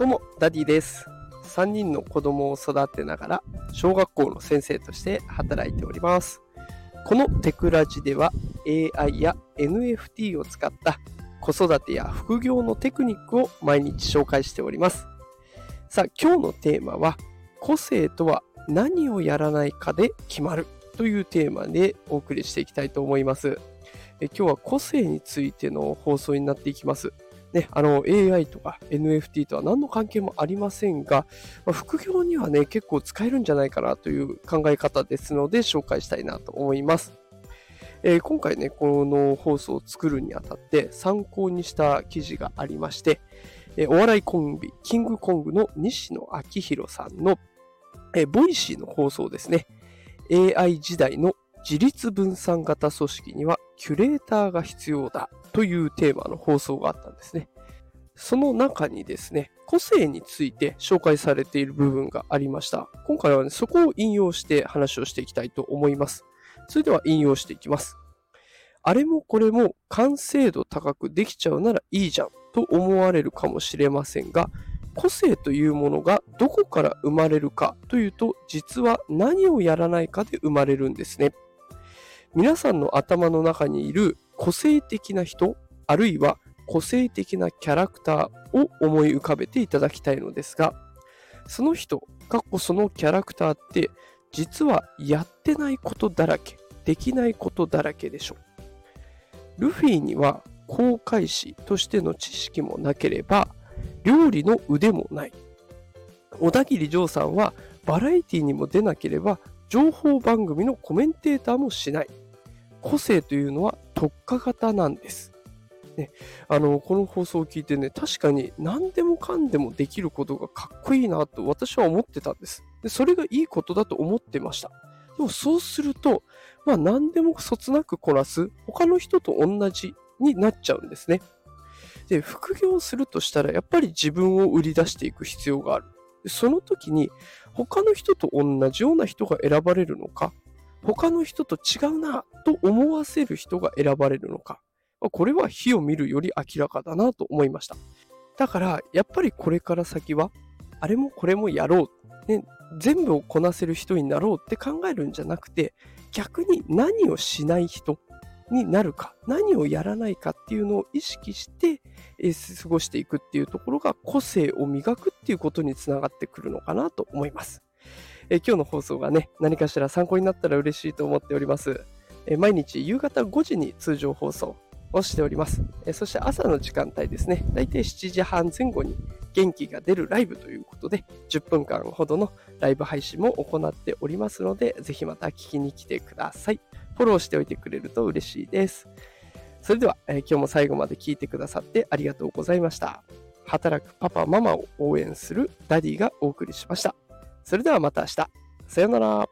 どうも、ダディです。3人の子供を育てながら、小学校の先生として働いております。このテクラジでは、AI や NFT を使った子育てや副業のテクニックを毎日紹介しております。さあ、今日のテーマは、個性とは何をやらないかで決まるというテーマでお送りしていきたいと思います。え今日は個性についての放送になっていきます。ね、あの AI とか NFT とは何の関係もありませんが、まあ副業にはね、結構使えるんじゃないかなという考え方ですので紹介したいなと思います。えー今回ね、この放送を作るにあたって参考にした記事がありまして、えーお笑いコンビ、キングコングの西野亮廣さんの、えー Voicy の放送ですね。AI 時代の自立分散型組織にはキュレーターが必要だというテーマの放送があったんですね。その中にですね、個性について紹介されている部分がありました。今回はね、そこを引用して話をしていきたいと思います。それでは引用していきます。あれもこれも完成度高くできちゃうならいいじゃんと思われるかもしれませんが、個性というものがどこから生まれるかというと、実は何をやらないかで生まれるんですね。皆さんの頭の中にいる個性的な人、あるいは個性的なキャラクターを思い浮かべていただきたいのですが、その人、かっこそのキャラクターって、実はやってないことだらけ、できないことだらけでしょう。ルフィには航海士としての知識もなければ、料理の腕もない。小田切丈さんはバラエティにも出なければ、情報番組のコメンテーターもしない。個性というのは特化型なんです。ね、あのこの放送を聞いてね、確かに何でもかんでもできることがかっこいいなと私は思ってたんです。でそれがいいことだと思ってました。でもそうすると、まあ何でもそつなくこなす他の人と同じになっちゃうんですね。で、副業するとしたらやっぱり自分を売り出していく必要がある。その時に他の人と同じような人が選ばれるのか、他の人と違うなと思わせる人が選ばれるのか、まあこれは火を見るより明らかだなと思いました。だから、やっぱりこれから先は、あれもこれもやろう、ね、全部をこなせる人になろうって考えるんじゃなくて、逆に何をしない人になるか、何をやらないかっていうのを意識して、えー過ごしていくっていうところが個性を磨くっていうことにつながってくるのかなと思います。今日の放送がね、何かしら参考になったら嬉しいと思っております。毎日夕方5時に通常放送をしております。そして朝の時間帯ですね、だいたい7時半前後に元気が出るライブということで、10分間ほどのライブ配信も行っておりますので、ぜひまた聞きに来てください。フォローしておいてくれると嬉しいです。それでは、今日も最後まで聞いてくださってありがとうございました。働くパパママを応援するダディがお送りしました。それではまた明日。さようなら。